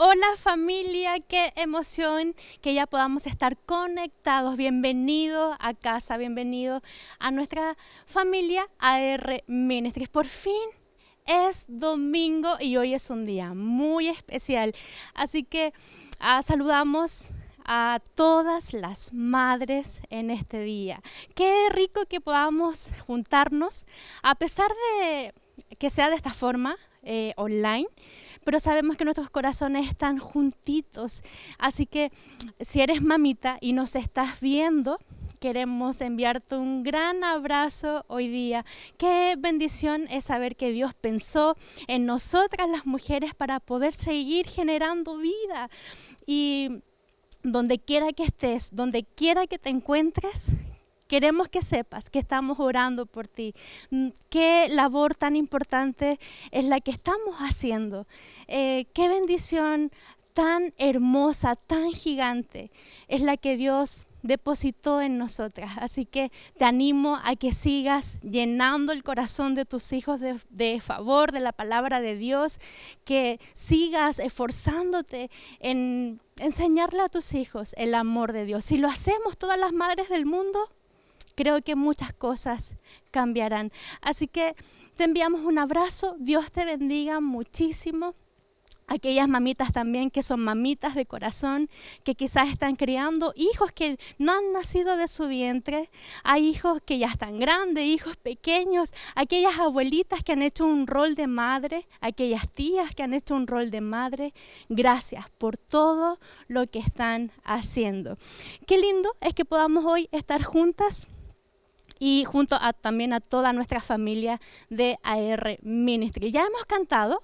Hola familia, qué emoción que ya podamos estar conectados. Bienvenido a casa, bienvenido a nuestra familia AR Ministries. Por fin es domingo y hoy es un día muy especial. Así que ah, saludamos a todas las madres en este día. Qué rico que podamos juntarnos, a pesar de que sea de esta forma, eh, online, pero sabemos que nuestros corazones están juntitos. Así que si eres mamita y nos estás viendo, queremos enviarte un gran abrazo hoy día. Qué bendición es saber que Dios pensó en nosotras las mujeres para poder seguir generando vida. Y donde quiera que estés, donde quiera que te encuentres, Queremos que sepas que estamos orando por ti. Mm, qué labor tan importante es la que estamos haciendo. Eh, qué bendición tan hermosa, tan gigante es la que Dios depositó en nosotras. Así que te animo a que sigas llenando el corazón de tus hijos de, de, favor, de la palabra de Dios, que sigas esforzándote en enseñarle a tus hijos el amor de Dios. Si lo hacemos todas las madres del mundo, creo que muchas cosas cambiarán. Así que te enviamos un abrazo, Dios te bendiga muchísimo aquellas mamitas también que son mamitas de corazón, que quizás están criando hijos que no han nacido de su vientre, hay hijos que ya están grandes, hijos pequeños, aquellas abuelitas que han hecho un rol de madre, aquellas tías que han hecho un rol de madre, gracias por todo lo que están haciendo. Qué lindo es que podamos hoy estar juntas y junto también a toda nuestra familia de AR Ministry. Ya hemos cantado,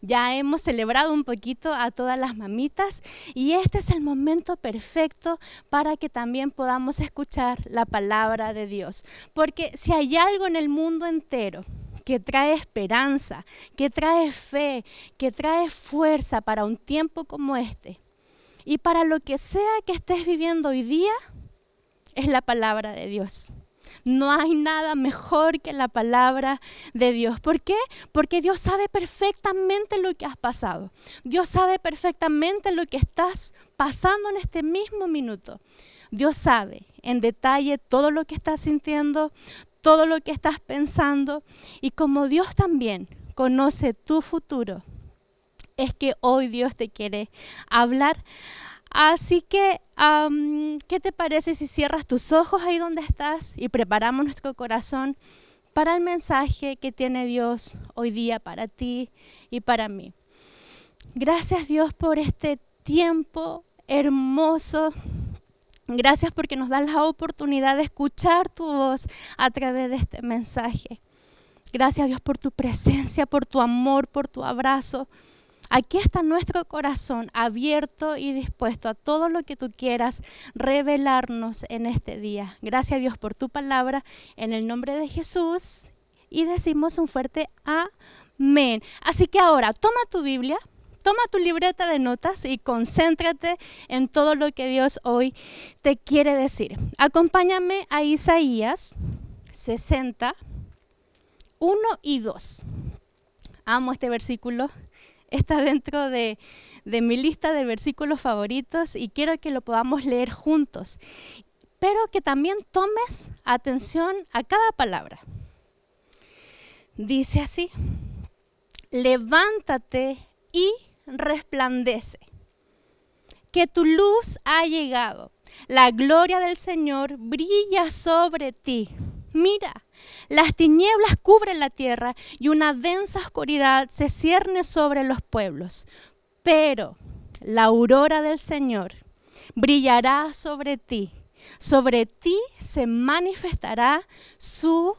ya hemos celebrado un poquito a todas las mamitas y este es el momento perfecto para que también podamos escuchar la palabra de Dios. Porque si hay algo en el mundo entero que trae esperanza, que trae fe, que trae fuerza para un tiempo como este y para lo que sea que estés viviendo hoy día, es la palabra de Dios. No hay nada mejor que la palabra de Dios. ¿Por qué? Porque Dios sabe perfectamente lo que has pasado. Dios sabe perfectamente lo que estás pasando en este mismo minuto. Dios sabe en detalle todo lo que estás sintiendo, todo lo que estás pensando. Y como Dios también conoce tu futuro, es que hoy Dios te quiere hablar Así que, ¿qué te parece si cierras tus ojos ahí donde estás y preparamos nuestro corazón para el mensaje que tiene Dios hoy día para ti y para mí? Gracias Dios por este tiempo hermoso. Gracias porque nos das la oportunidad de escuchar tu voz a través de este mensaje. Gracias Dios por tu presencia, por tu amor, por tu abrazo. Aquí está nuestro corazón abierto y dispuesto a todo lo que tú quieras revelarnos en este día. Gracias Dios por tu palabra en el nombre de Jesús y decimos un fuerte amén. Así que ahora toma tu Biblia, toma tu libreta de notas y concéntrate en todo lo que Dios hoy te quiere decir. Acompáñame a Isaías 60, 1 y 2. Amo este versículo está dentro de, mi lista de versículos favoritos y quiero que lo podamos leer juntos. Pero que también tomes atención a cada palabra. Dice así, levántate y resplandece, que tu luz ha llegado, la gloria del Señor brilla sobre ti. Mira, las tinieblas cubren la tierra y una densa oscuridad se cierne sobre los pueblos. Pero la aurora del Señor brillará sobre ti. Sobre ti se manifestará su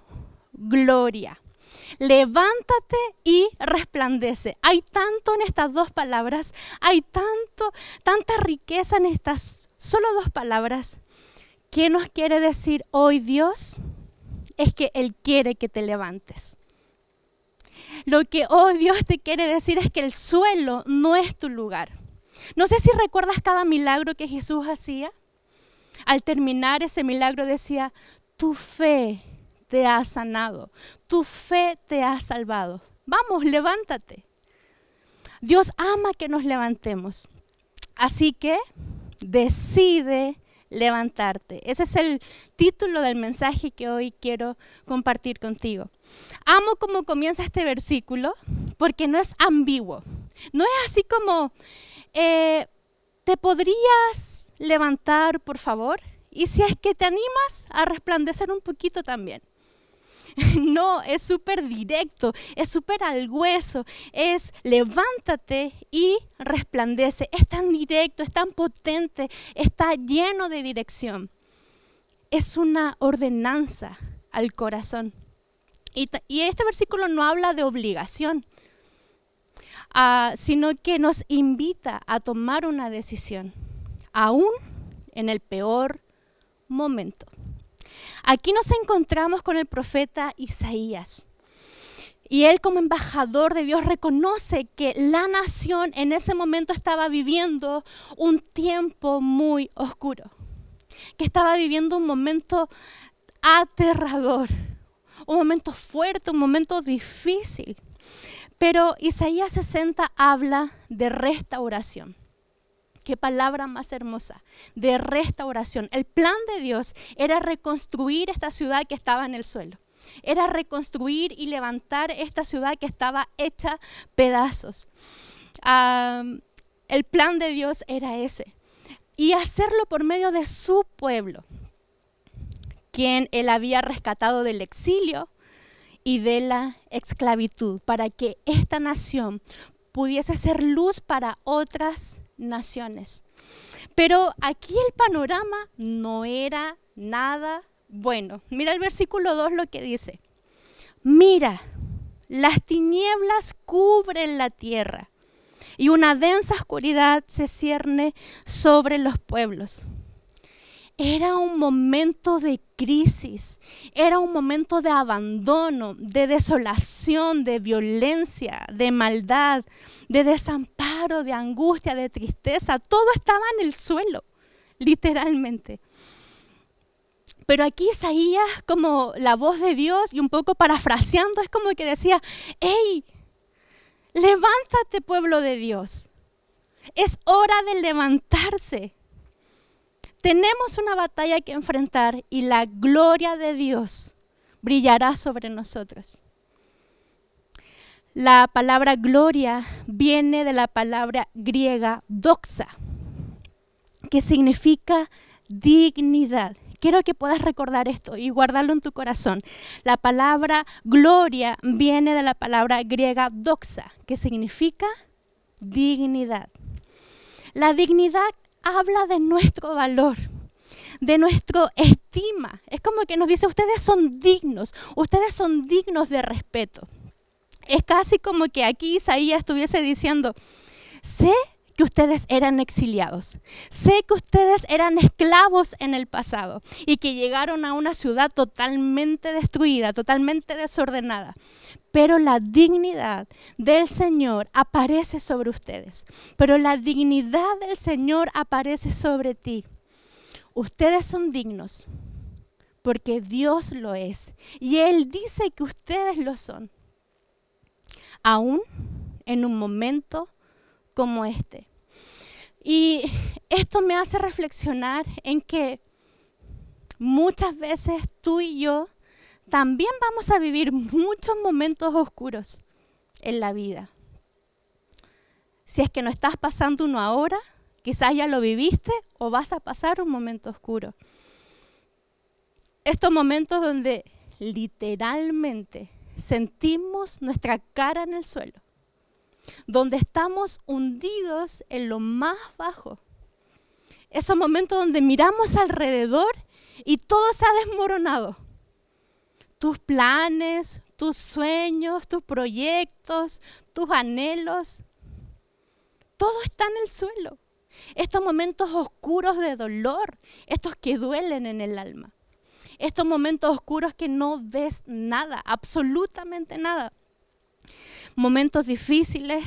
gloria. Levántate y resplandece. Hay tanto en estas dos palabras, hay tanto, tanta riqueza en estas solo dos palabras. ¿Qué nos quiere decir hoy Dios? Es que Él quiere que te levantes. Lo que hoy Dios te quiere decir es que el suelo no es tu lugar. No sé si recuerdas cada milagro que Jesús hacía. Al terminar ese milagro decía, tu fe te ha sanado, tu fe te ha salvado. Vamos, levántate. Dios ama que nos levantemos. Así que decide levantarte. Ese es el título del mensaje que hoy quiero compartir contigo. Amo cómo comienza este versículo porque no es ambiguo. No es así como, eh, ¿te podrías levantar, por favor? Y si es que te animas a resplandecer un poquito también. No, es súper directo, es súper al hueso, es levántate y resplandece. Es tan directo, es tan potente, está lleno de dirección. Es una ordenanza al corazón. Y, este versículo no habla de obligación, ah, sino que nos invita a tomar una decisión, aún en el peor momento. Aquí nos encontramos con el profeta Isaías. Y él como embajador de Dios reconoce que la nación en ese momento estaba viviendo un tiempo muy oscuro, que estaba viviendo un momento aterrador, un momento fuerte, un momento difícil. Pero Isaías 60 habla de restauración. Qué palabra más hermosa, de restauración. El plan de Dios era reconstruir esta ciudad que estaba en el suelo. Era reconstruir y levantar esta ciudad que estaba hecha pedazos. el plan de Dios era ese. Y hacerlo por medio de su pueblo, quien él había rescatado del exilio y de la esclavitud, para que esta nación pudiese ser luz para otras naciones. Pero aquí el panorama no era nada bueno. Mira el versículo 2 lo que dice. Mira, las tinieblas cubren la tierra y una densa oscuridad se cierne sobre los pueblos. Era un momento de crisis, era un momento de abandono, de desolación, de violencia, de maldad, de desamparo, de angustia, de tristeza. Todo estaba en el suelo, literalmente. Pero aquí Isaías, como la voz de Dios y un poco parafraseando, es como que decía, hey, levántate pueblo de Dios. Es hora de levantarse. Tenemos una batalla que enfrentar y la gloria de Dios brillará sobre nosotros. La palabra gloria viene de la palabra griega doxa, que significa dignidad. Quiero que puedas recordar esto y guardarlo en tu corazón. La palabra gloria viene de la palabra griega doxa, que significa dignidad. La dignidad habla de nuestro valor, de nuestra estima. Es como que nos dice, ustedes son dignos, ustedes son dignos de respeto. Es casi como que aquí Isaías estuviese diciendo, sé que ustedes eran exiliados. Sé que ustedes eran esclavos en el pasado y que llegaron a una ciudad totalmente destruida, totalmente desordenada. Pero la dignidad del Señor aparece sobre ustedes. Pero la dignidad del Señor aparece sobre ti. Ustedes son dignos porque Dios lo es. Y Él dice que ustedes lo son. Aún en un momento como este. Y esto me hace reflexionar en que muchas veces tú y yo también vamos a vivir muchos momentos oscuros en la vida. Si es que no estás pasando uno ahora, quizás ya lo viviste o vas a pasar un momento oscuro. Estos momentos donde literalmente sentimos nuestra cara en el suelo donde estamos hundidos en lo más bajo. Esos momentos donde miramos alrededor y todo se ha desmoronado. Tus planes, tus sueños, tus proyectos, tus anhelos, todo está en el suelo. Estos momentos oscuros de dolor, estos que duelen en el alma. Estos momentos oscuros que no ves nada, absolutamente nada momentos difíciles,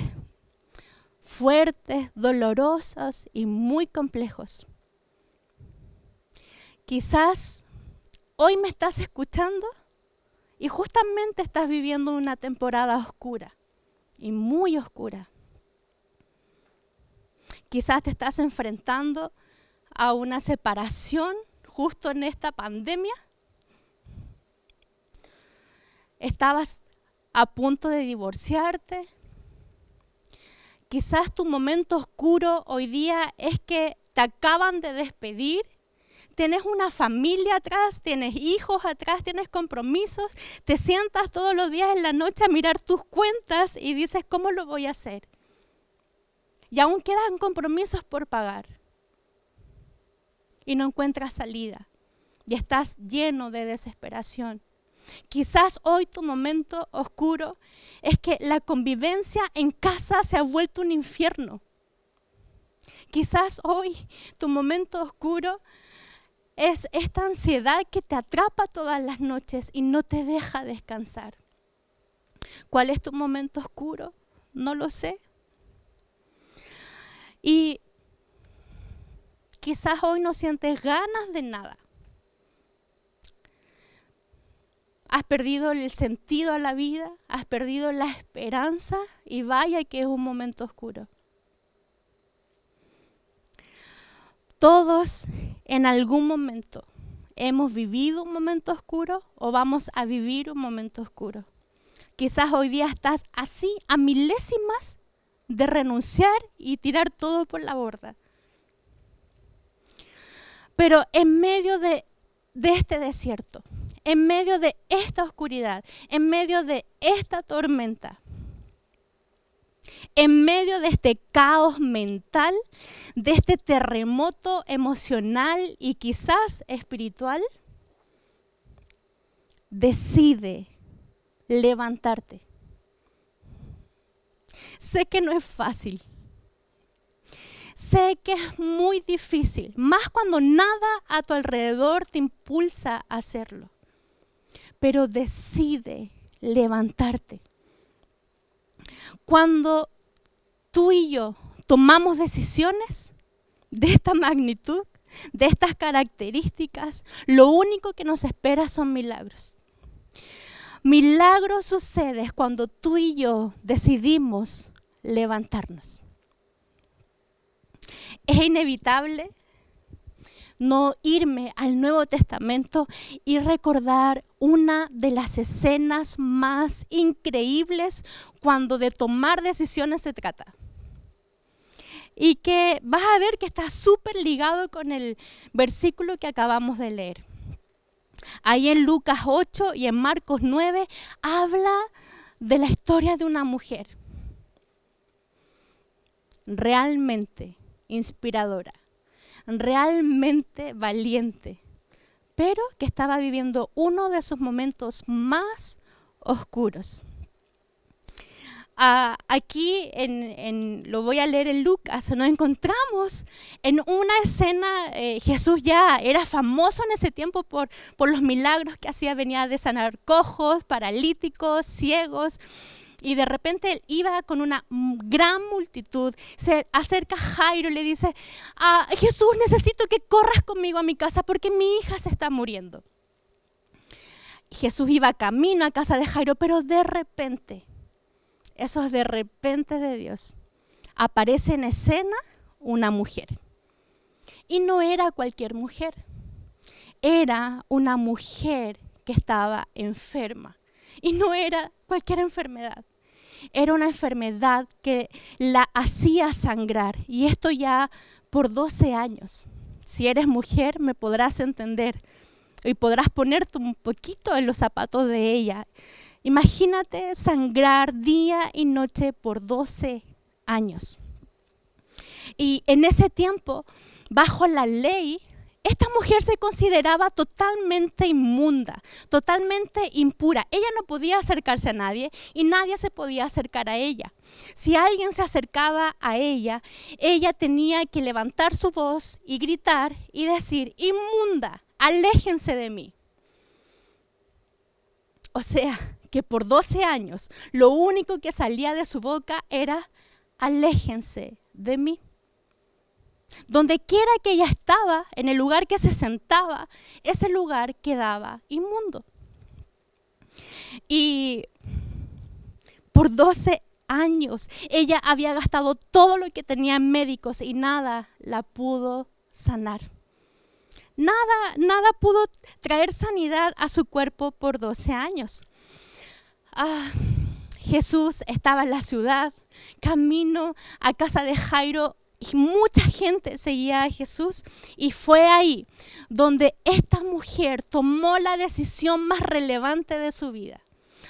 fuertes, dolorosos y muy complejos. Quizás hoy me estás escuchando y justamente estás viviendo una temporada oscura y muy oscura. Quizás te estás enfrentando a una separación justo en esta pandemia. Estabas a punto de divorciarte. Quizás tu momento oscuro hoy día es que te acaban de despedir. Tienes una familia atrás, tienes hijos atrás, tienes compromisos. Te sientas todos los días en la noche a mirar tus cuentas y dices, ¿cómo lo voy a hacer? y aún quedan compromisos por pagar y no encuentras salida y estás lleno de desesperación. Quizás hoy tu momento oscuro es que la convivencia en casa se ha vuelto un infierno. Quizás hoy tu momento oscuro es esta ansiedad que te atrapa todas las noches y no te deja descansar. ¿Cuál es tu momento oscuro? No lo sé. Y quizás hoy no sientes ganas de nada. Has perdido el sentido a la vida, has perdido la esperanza y vaya que es un momento oscuro. Todos en algún momento hemos vivido un momento oscuro o vamos a vivir un momento oscuro. Quizás hoy día estás así a milésimas de renunciar y tirar todo por la borda. Pero en medio de, este desierto, en medio de esta oscuridad, en medio de esta tormenta, en medio de este caos mental, de este terremoto emocional y quizás espiritual, decide levantarte Sé que no es fácil. Sé que es muy difícil, más cuando nada a tu alrededor te impulsa a hacerlo. Pero decide levantarte. Cuando tú y yo tomamos decisiones de esta magnitud, de estas características, lo único que nos espera son milagros. Milagro sucede cuando tú y yo decidimos levantarnos. Es inevitable no irme al Nuevo Testamento y recordar una de las escenas más increíbles cuando de tomar decisiones se trata. Y que vas a ver que está súper ligado con el versículo que acabamos de leer. Ahí en Lucas 8 y en Marcos 9 habla de la historia de una mujer realmente inspiradora, realmente valiente, pero que estaba viviendo uno de sus momentos más oscuros. Ah, aquí en, lo voy a leer en Lucas, nos encontramos en una escena, eh, Jesús ya era famoso en ese tiempo por, por los milagros que hacía, venía de sanar cojos, paralíticos, ciegos, y de repente él iba con una gran multitud, se acerca a Jairo y le dice, ah, Jesús, necesito que corras conmigo a mi casa porque mi hija se está muriendo. Jesús iba camino a casa de Jairo, pero de repente, eso es de repente de Dios, aparece en escena una mujer. Y no era cualquier mujer, era una mujer que estaba enferma. Y no era cualquier enfermedad, era una enfermedad que la hacía sangrar y esto ya por 12 años. Si eres mujer me podrás entender y podrás ponerte un poquito en los zapatos de ella. Imagínate sangrar día y noche por 12 años. Y en ese tiempo, bajo la ley, esta mujer se consideraba totalmente inmunda, totalmente impura. Ella no podía acercarse a nadie y nadie se podía acercar a ella. Si alguien se acercaba a ella, ella tenía que levantar su voz y gritar y decir, inmunda, aléjense de mí. O sea, que por 12 años lo único que salía de su boca era, aléjense de mí. Donde quiera que ella estaba, en el lugar que se sentaba, ese lugar quedaba inmundo. Y por 12 años. Ella había gastado todo lo que tenía en médicos y nada la pudo sanar. Nada, nada pudo traer sanidad a su cuerpo por 12 años. Ah, Jesús estaba en la ciudad, camino a casa de Jairo y mucha gente seguía a Jesús y fue ahí donde esta mujer tomó la decisión más relevante de su vida.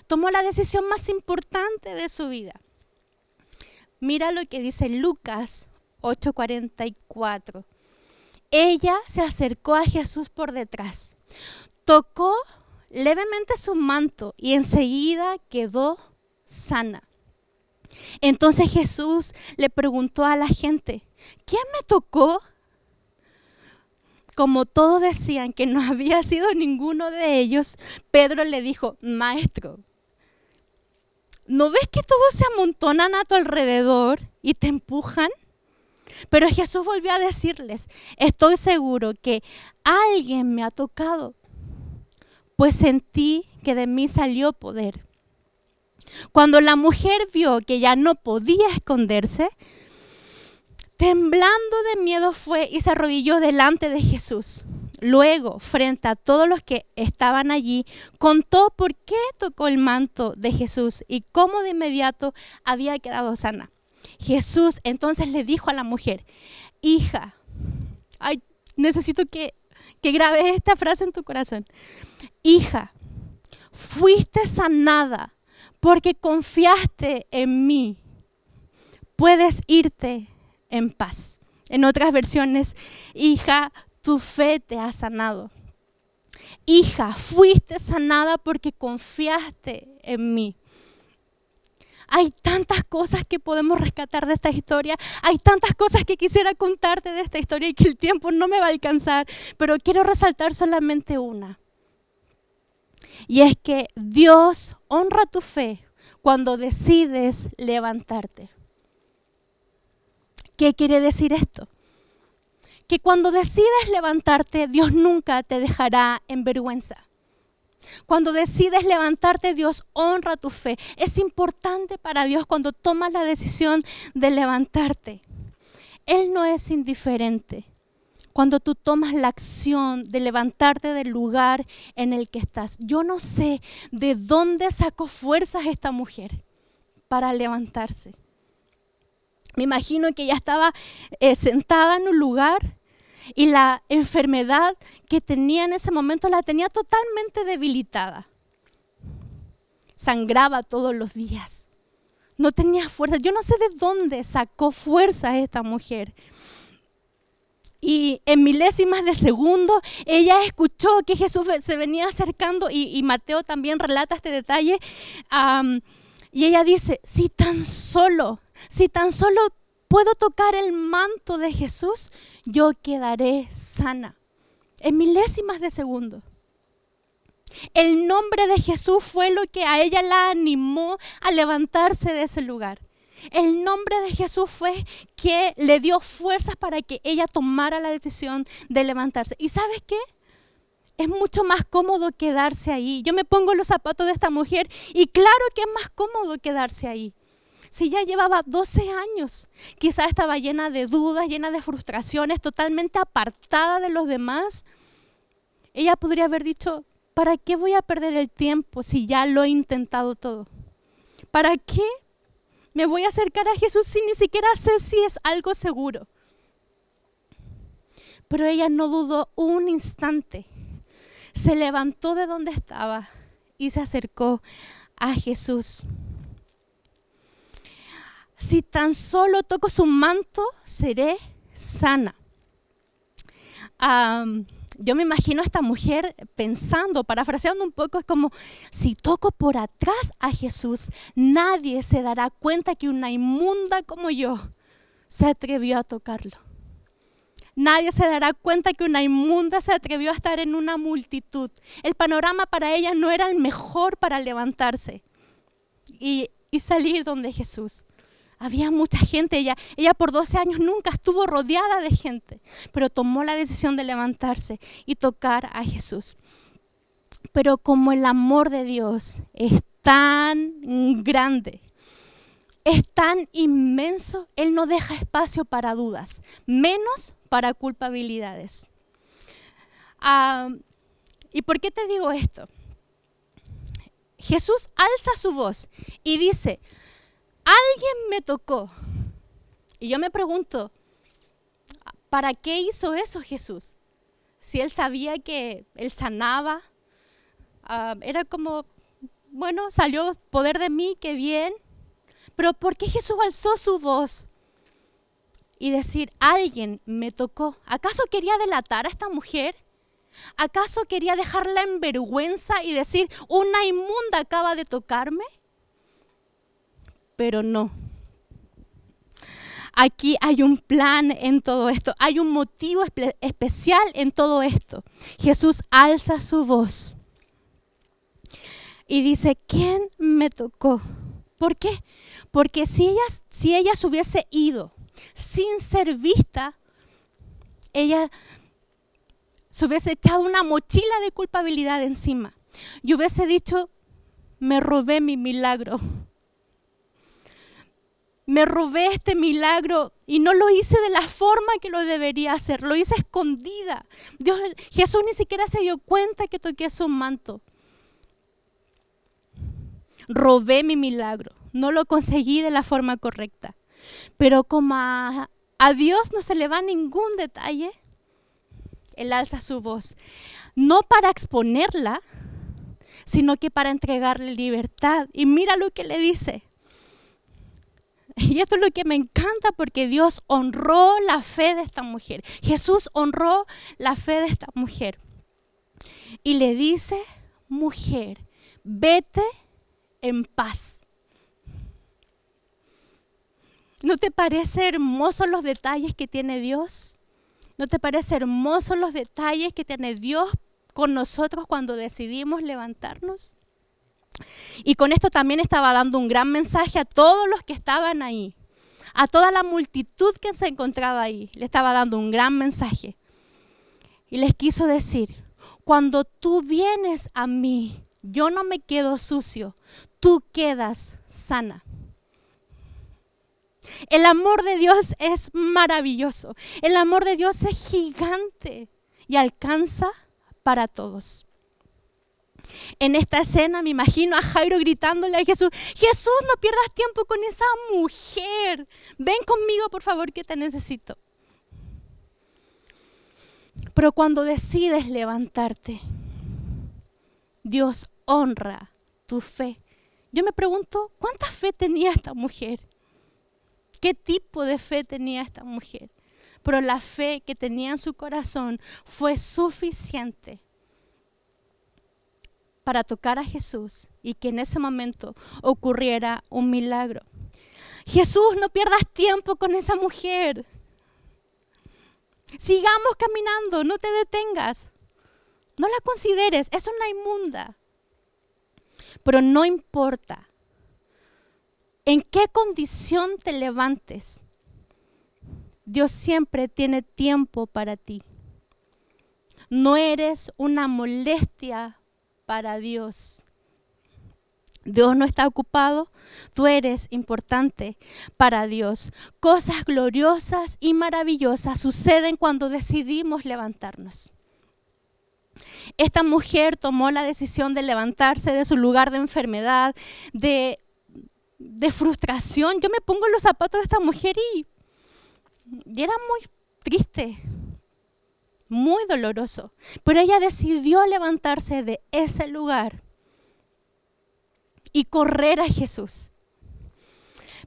Tomó la decisión más importante de su vida. Mira lo que dice Lucas 8:44. Ella se acercó a Jesús por detrás, tocó levemente su manto y enseguida quedó sana. Entonces Jesús le preguntó a la gente, ¿quién me tocó? Como todos decían que no había sido ninguno de ellos, Pedro le dijo, maestro, ¿no ves que todos se amontonan a tu alrededor y te empujan? Pero Jesús volvió a decirles, estoy seguro que alguien me ha tocado, pues sentí que de mí salió poder. Cuando la mujer vio que ya no podía esconderse, temblando de miedo fue y se arrodilló delante de Jesús. Luego, frente a todos los que estaban allí, contó por qué tocó el manto de Jesús y cómo de inmediato había quedado sana. Jesús entonces le dijo a la mujer, hija, ay, necesito que, que grabes esta frase en tu corazón, hija, fuiste sanada porque confiaste en mí, puedes irte en paz. En otras versiones, hija, tu fe te ha sanado. Hija, fuiste sanada porque confiaste en mí. Hay tantas cosas que podemos rescatar de esta historia. Hay tantas cosas que quisiera contarte de esta historia y que el tiempo no me va a alcanzar. Pero quiero resaltar solamente una. Y es que Dios honra tu fe cuando decides levantarte. ¿Qué quiere decir esto? Que cuando decides levantarte, Dios nunca te dejará en vergüenza. Cuando decides levantarte, Dios honra tu fe. Es importante para Dios cuando tomas la decisión de levantarte. Él no es indiferente cuando tú tomas la acción de levantarte del lugar en el que estás. Yo no sé de dónde sacó fuerzas esta mujer para levantarse. Me imagino que ella estaba eh, sentada en un lugar y la enfermedad que tenía en ese momento la tenía totalmente debilitada. Sangraba todos los días. No tenía fuerza. Yo no sé de dónde sacó fuerza esta mujer y en milésimas de segundo ella escuchó que Jesús se venía acercando y, Mateo también relata este detalle. y ella dice, si tan solo, si tan solo puedo tocar el manto de Jesús, yo quedaré sana. En milésimas de segundo. El nombre de Jesús fue lo que a ella la animó a levantarse de ese lugar. El nombre de Jesús fue que le dio fuerzas para que ella tomara la decisión de levantarse. ¿Y sabes qué? Es mucho más cómodo quedarse ahí. Yo me pongo los zapatos de esta mujer y claro que es más cómodo quedarse ahí. Si ya llevaba 12 años, quizás estaba llena de dudas, llena de frustraciones, totalmente apartada de los demás, ella podría haber dicho, ¿para qué voy a perder el tiempo si ya lo he intentado todo? ¿Para qué me voy a acercar a Jesús sin ni siquiera sé si es algo seguro. Pero ella no dudó un instante. Se levantó de donde estaba y se acercó a Jesús. Si tan solo toco su manto, seré sana yo me imagino a esta mujer pensando, parafraseando un poco, es como, si toco por atrás a Jesús, nadie se dará cuenta que una inmunda como yo se atrevió a tocarlo. Nadie se dará cuenta que una inmunda se atrevió a estar en una multitud. El panorama para ella no era el mejor para levantarse y, y salir donde Jesús. Había mucha gente, ella, ella por 12 años nunca estuvo rodeada de gente, pero tomó la decisión de levantarse y tocar a Jesús. Pero como el amor de Dios es tan grande, es tan inmenso, Él no deja espacio para dudas, menos para culpabilidades. Ah, ¿Y por qué te digo esto? Jesús alza su voz y dice, alguien me tocó. Y yo me pregunto, ¿para qué hizo eso Jesús? Si él sabía que él sanaba, ah, era como, bueno, salió poder de mí, qué bien. Pero ¿por qué Jesús alzó su voz y decir, alguien me tocó? ¿Acaso quería delatar a esta mujer? ¿Acaso quería dejarla en vergüenza y decir, una inmunda acaba de tocarme? Pero no. Aquí hay un plan en todo esto, hay un motivo especial en todo esto. Jesús alza su voz y dice, ¿quién me tocó? ¿Por qué? Porque si ella, si ella se hubiese ido sin ser vista, ella se hubiese echado una mochila de culpabilidad encima y hubiese dicho, me robé mi milagro. Me robé este milagro y no lo hice de la forma que lo debería hacer, lo hice escondida. Dios, Jesús ni siquiera se dio cuenta que toqué su manto. Robé mi milagro, no lo conseguí de la forma correcta. Pero como a, a Dios no se le va ningún detalle, él alza su voz, no para exponerla, sino que para entregarle libertad. Y mira lo que le dice. Y esto es lo que me encanta porque Dios honró la fe de esta mujer. Jesús honró la fe de esta mujer. Y le dice, mujer, vete en paz. ¿No te parece hermosos los detalles que tiene Dios? ¿No te parece hermosos los detalles que tiene Dios con nosotros cuando decidimos levantarnos? Y con esto también estaba dando un gran mensaje a todos los que estaban ahí, a toda la multitud que se encontraba ahí. Le estaba dando un gran mensaje. Y les quiso decir, cuando tú vienes a mí, yo no me quedo sucio, tú quedas sana. El amor de Dios es maravilloso. El amor de Dios es gigante y alcanza para todos. En esta escena me imagino a Jairo gritándole a Jesús, Jesús, no pierdas tiempo con esa mujer. Ven conmigo, por favor, que te necesito. Pero cuando decides levantarte, Dios honra tu fe. Yo me pregunto, ¿cuánta fe tenía esta mujer? ¿Qué tipo de fe tenía esta mujer? Pero la fe que tenía en su corazón fue suficiente para tocar a Jesús y que en ese momento ocurriera un milagro. Jesús, no pierdas tiempo con esa mujer. Sigamos caminando, no te detengas. No la consideres, es una inmunda. Pero no importa en qué condición te levantes, Dios siempre tiene tiempo para ti. No eres una molestia para Dios. Dios no está ocupado, tú eres importante para Dios. Cosas gloriosas y maravillosas suceden cuando decidimos levantarnos. Esta mujer tomó la decisión de levantarse de su lugar de enfermedad, de, de frustración. Yo me pongo en los zapatos de esta mujer y, y era muy triste, muy doloroso. Pero ella decidió levantarse de ese lugar y correr a Jesús.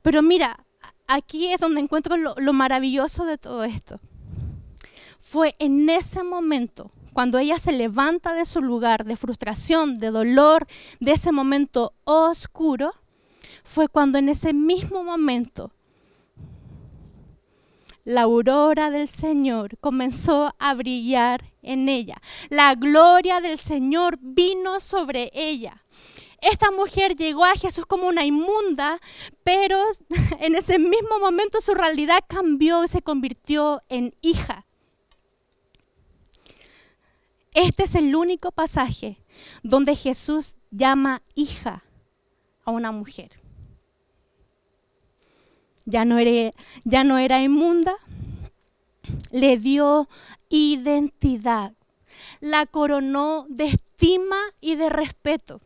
Pero mira, aquí es donde encuentro lo, lo maravilloso de todo esto. Fue en ese momento cuando ella se levanta de su lugar de frustración, de dolor, de ese momento oscuro, fue cuando en ese mismo momento la aurora del Señor comenzó a brillar en ella. La gloria del Señor vino sobre ella. Esta mujer llegó a Jesús como una inmunda, pero en ese mismo momento su realidad cambió y se convirtió en hija. Este es el único pasaje donde Jesús llama hija a una mujer. Ya no era, ya no era inmunda, le dio identidad, la coronó de estima y de respeto.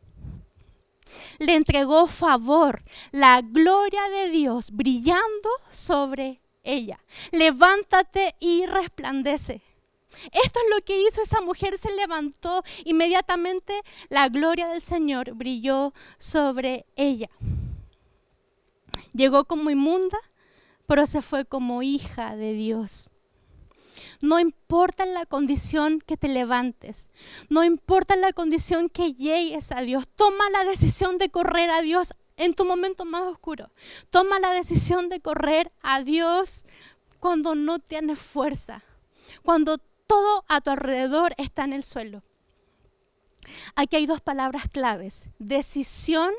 Le entregó favor, la gloria de Dios brillando sobre ella. Levántate y resplandece. Esto es lo que hizo esa mujer, se levantó, inmediatamente la gloria del Señor brilló sobre ella. Llegó como inmunda, pero se fue como hija de Dios. No importa la condición que te levantes, no importa la condición que llegues a Dios, toma la decisión de correr a Dios en tu momento más oscuro. Toma la decisión de correr a Dios cuando no tienes fuerza, cuando todo a tu alrededor está en el suelo. Aquí hay dos palabras claves, decisión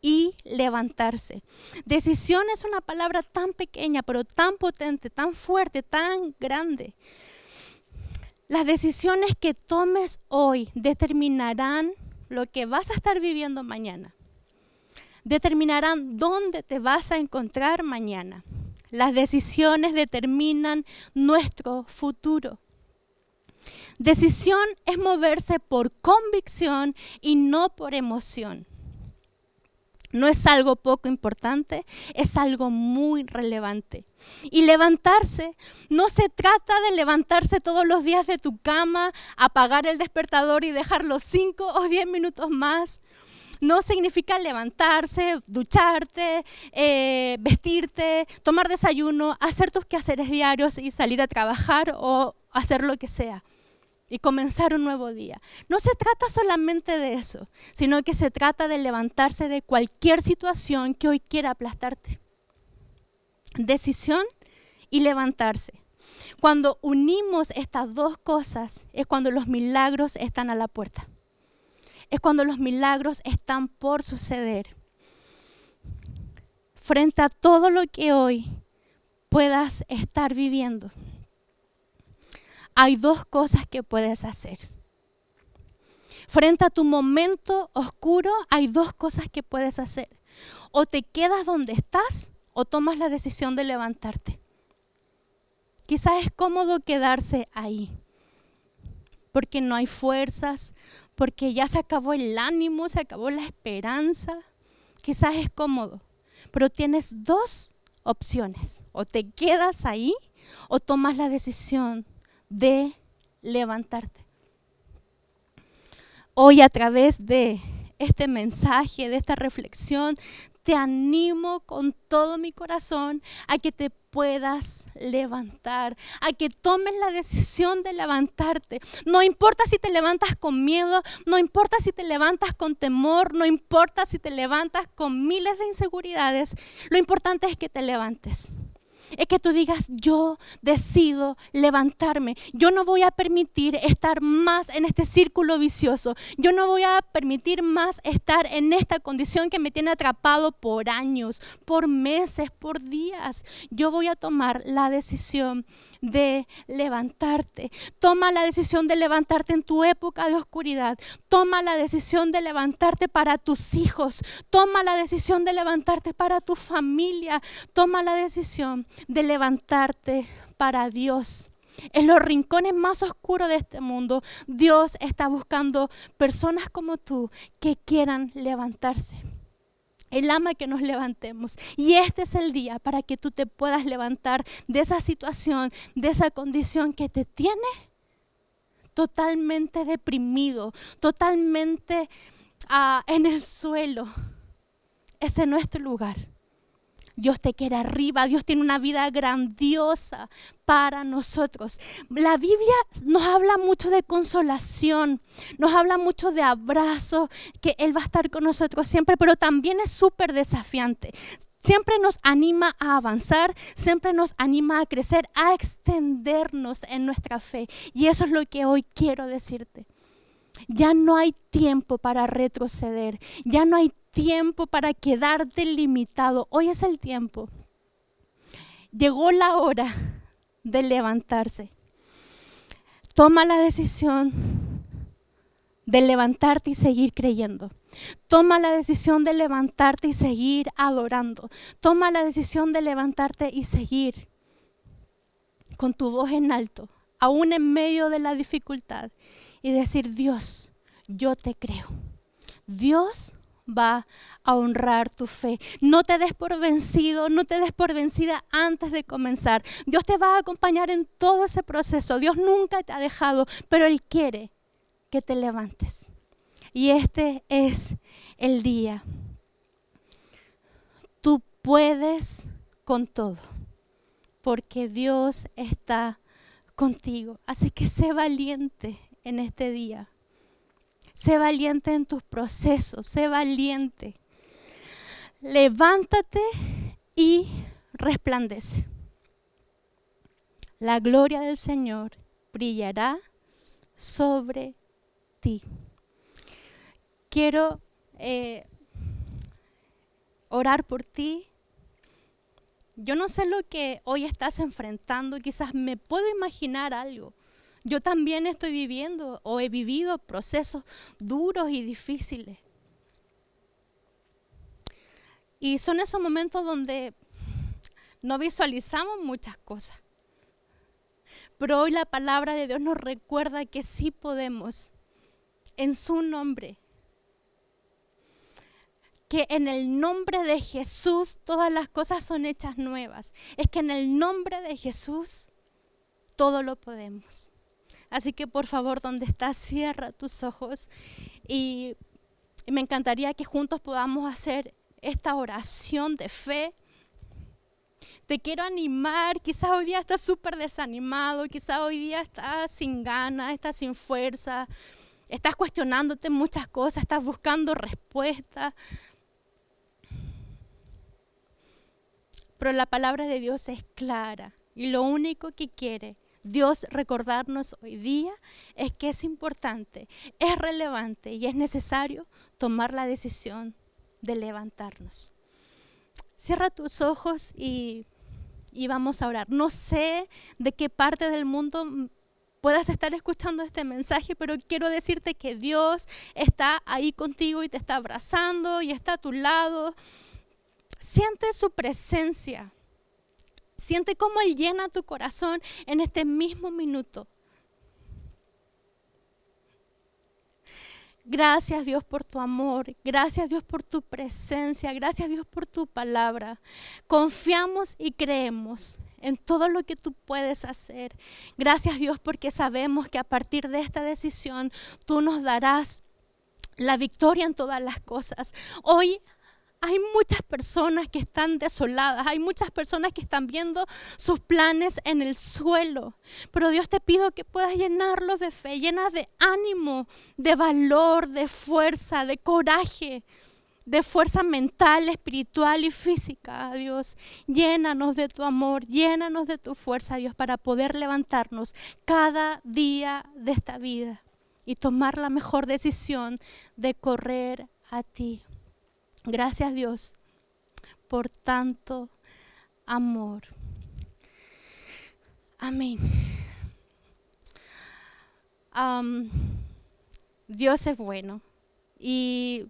y levantarse. Decisión es una palabra tan pequeña, pero tan potente, tan fuerte, tan grande. Las decisiones que tomes hoy determinarán lo que vas a estar viviendo mañana. Determinarán dónde te vas a encontrar mañana. Las decisiones determinan nuestro futuro. Decisión es moverse por convicción y no por emoción. No es algo poco importante, es algo muy relevante. Y levantarse, no se trata de levantarse todos los días de tu cama, apagar el despertador y dejarlo cinco o diez minutos más. No significa levantarse, ducharte, eh, vestirte, tomar desayuno, hacer tus quehaceres diarios y salir a trabajar o hacer lo que sea y comenzar un nuevo día. No se trata solamente de eso, sino que se trata de levantarse de cualquier situación que hoy quiera aplastarte. Decisión y levantarse. Cuando unimos estas dos cosas es cuando los milagros están a la puerta. Es cuando los milagros están por suceder. Frente a todo lo que hoy puedas estar viviendo hay dos cosas que puedes hacer. Frente a tu momento oscuro hay dos cosas que puedes hacer. O te quedas donde estás o tomas la decisión de levantarte. Quizás es cómodo quedarse ahí, porque no hay fuerzas, porque ya se acabó el ánimo, se acabó la esperanza. Quizás es cómodo, pero tienes dos opciones. O te quedas ahí o tomas la decisión de levantarte. Hoy a través de este mensaje, de esta reflexión, te animo con todo mi corazón a que te puedas levantar, a que tomes la decisión de levantarte. No importa si te levantas con miedo, no importa si te levantas con temor, no importa si te levantas con miles de inseguridades, lo importante es que te levantes es que tú digas, yo decido levantarme. Yo no voy a permitir estar más en este círculo vicioso. Yo no voy a permitir más estar en esta condición que me tiene atrapado por años, por meses, por días. Yo voy a tomar la decisión de levantarte. Toma la decisión de levantarte en tu época de oscuridad. Toma la decisión de levantarte para tus hijos. Toma la decisión de levantarte para tu familia. Toma la decisión de levantarte para Dios. En los rincones más oscuros de este mundo, Dios está buscando personas como tú que quieran levantarse. Él ama que nos levantemos. Y este es el día para que tú te puedas levantar de esa situación, de esa condición que te tiene totalmente deprimido, totalmente ah, en el suelo. Ese es tu lugar. Dios te quiere arriba, Dios tiene una vida grandiosa para nosotros. La Biblia nos habla mucho de consolación, nos habla mucho de abrazo, que Él va a estar con nosotros siempre, pero también es súper desafiante. Siempre nos anima a avanzar, siempre nos anima a crecer, a extendernos en nuestra fe. Y eso es lo que hoy quiero decirte. Ya no hay tiempo para retroceder, ya no hay tiempo para quedarte limitado. Hoy es el tiempo. Llegó la hora de levantarse. Toma la decisión de levantarte y seguir creyendo. Toma la decisión de levantarte y seguir adorando. Toma la decisión de levantarte y seguir con tu voz en alto, aún en medio de la dificultad, y decir, Dios, yo te creo. Dios va a honrar tu fe. No te des por vencido, no te des por vencida antes de comenzar. Dios te va a acompañar en todo ese proceso. Dios nunca te ha dejado, pero Él quiere que te levantes. Y este es el día. Tú puedes con todo, porque Dios está contigo. Así que sé valiente en este día. Sé valiente en tus procesos, sé valiente. Levántate y resplandece. La gloria del Señor brillará sobre ti. Quiero eh, orar por ti. Yo no sé lo que hoy estás enfrentando, quizás me puedo imaginar algo. Yo también estoy viviendo o he vivido procesos duros y difíciles. Y son esos momentos donde no visualizamos muchas cosas. Pero hoy la palabra de Dios nos recuerda que sí podemos, en su nombre, que en el nombre de Jesús todas las cosas son hechas nuevas. Es que en el nombre de Jesús todo lo podemos. Así que por favor, donde estás, cierra tus ojos y, me encantaría que juntos podamos hacer esta oración de fe. Te quiero animar, quizás hoy día estás súper desanimado, quizás hoy día estás sin ganas, estás sin fuerza, estás cuestionándote muchas cosas, estás buscando respuestas. Pero la palabra de Dios es clara y lo único que quiere Dios recordarnos hoy día es que es importante, es relevante y es necesario tomar la decisión de levantarnos. Cierra tus ojos y, vamos a orar. No sé de qué parte del mundo puedas estar escuchando este mensaje, pero quiero decirte que Dios está ahí contigo y te está abrazando y está a tu lado. Siente su presencia. Siente cómo Él llena tu corazón en este mismo minuto. Gracias Dios por tu amor, gracias Dios por tu presencia, gracias Dios por tu palabra. Confiamos y creemos en todo lo que tú puedes hacer. Gracias Dios porque sabemos que a partir de esta decisión tú nos darás la victoria en todas las cosas. Hoy hay muchas personas que están desoladas, hay muchas personas que están viendo sus planes en el suelo. Pero Dios te pido que puedas llenarlos de fe, llenas de ánimo, de valor, de fuerza, de coraje, de fuerza mental, espiritual y física, Dios. Llénanos de tu amor, llénanos de tu fuerza, Dios, para poder levantarnos cada día de esta vida y tomar la mejor decisión de correr a ti. Gracias Dios por tanto amor. Amén. Dios es bueno y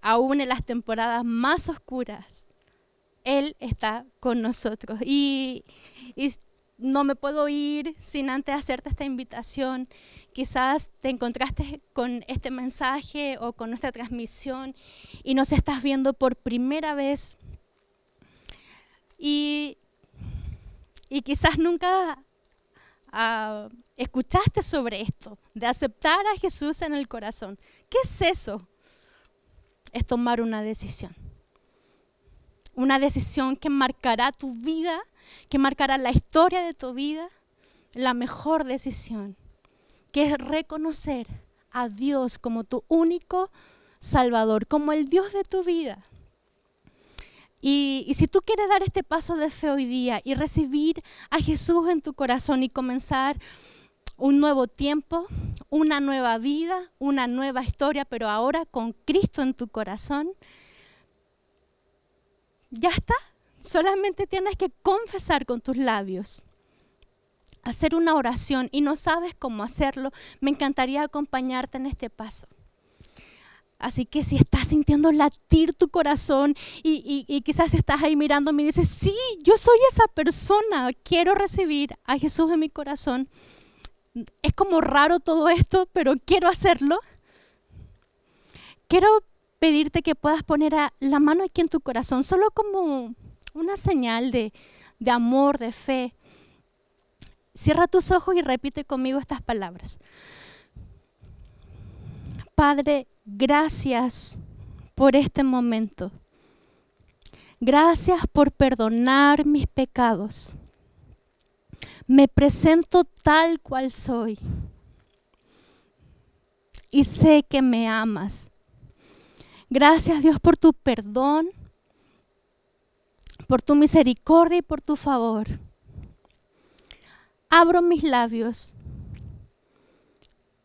aún en las temporadas más oscuras, Él está con nosotros. Y, no me puedo ir sin antes hacerte esta invitación. Quizás te encontraste con este mensaje o con nuestra transmisión y nos estás viendo por primera vez. Y, quizás nunca ah, escuchaste sobre esto, de aceptar a Jesús en el corazón. ¿Qué es eso? Es tomar una decisión. Una decisión que marcará tu vida que marcará la historia de tu vida, la mejor decisión, que es reconocer a Dios como tu único Salvador, como el Dios de tu vida. Y, si tú quieres dar este paso de fe hoy día y recibir a Jesús en tu corazón y comenzar un nuevo tiempo, una nueva vida, una nueva historia, pero ahora con Cristo en tu corazón, ya está, Solamente tienes que confesar con tus labios hacer una oración y no sabes cómo hacerlo, me encantaría acompañarte en este paso. Así que si estás sintiendo latir tu corazón y, quizás estás ahí mirándome y dices, sí, yo soy esa persona, quiero recibir a Jesús en mi corazón. Es como raro todo esto, pero quiero hacerlo. Quiero pedirte que puedas poner la mano aquí en tu corazón, solo como una señal de, de amor, de fe. Cierra tus ojos y repite conmigo estas palabras. Padre, gracias por este momento. Gracias por perdonar mis pecados. Me presento tal cual soy. Y sé que me amas. Gracias Dios por tu perdón, por tu misericordia y por tu favor abro mis labios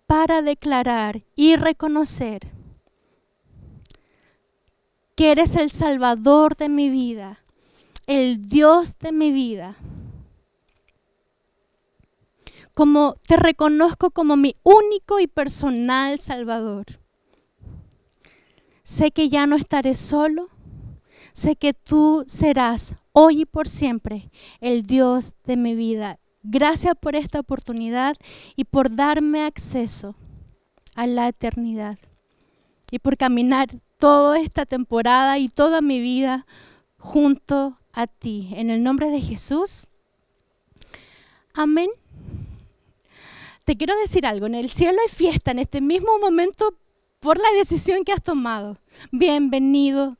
para declarar y reconocer que eres el Salvador de mi vida, el Dios de mi vida. Como te reconozco como mi único y personal Salvador. Sé que ya no estaré solo. Sé que tú serás hoy y por siempre el Dios de mi vida Gracias por esta oportunidad y por darme acceso a la eternidad y por caminar toda esta temporada y toda mi vida junto a ti. En el nombre de Jesús. Amén. Te quiero decir algo, en el cielo hay fiesta en este mismo momento por la decisión que has tomado. Bienvenido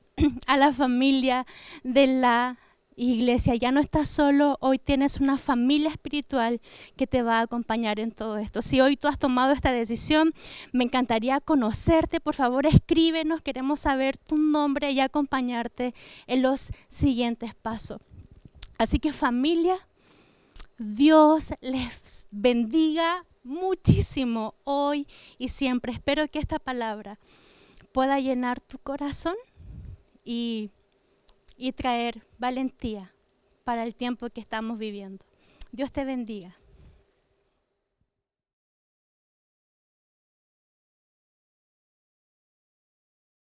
a la familia de la Iglesia, ya no estás solo, hoy tienes una familia espiritual que te va a acompañar en todo esto. Si hoy tú has tomado esta decisión, me encantaría conocerte, por favor escríbenos, queremos saber tu nombre y acompañarte en los siguientes pasos. Así que familia, Dios les bendiga muchísimo hoy y siempre. Espero que esta palabra pueda llenar tu corazón y y traer valentía para el tiempo que estamos viviendo. Dios te bendiga.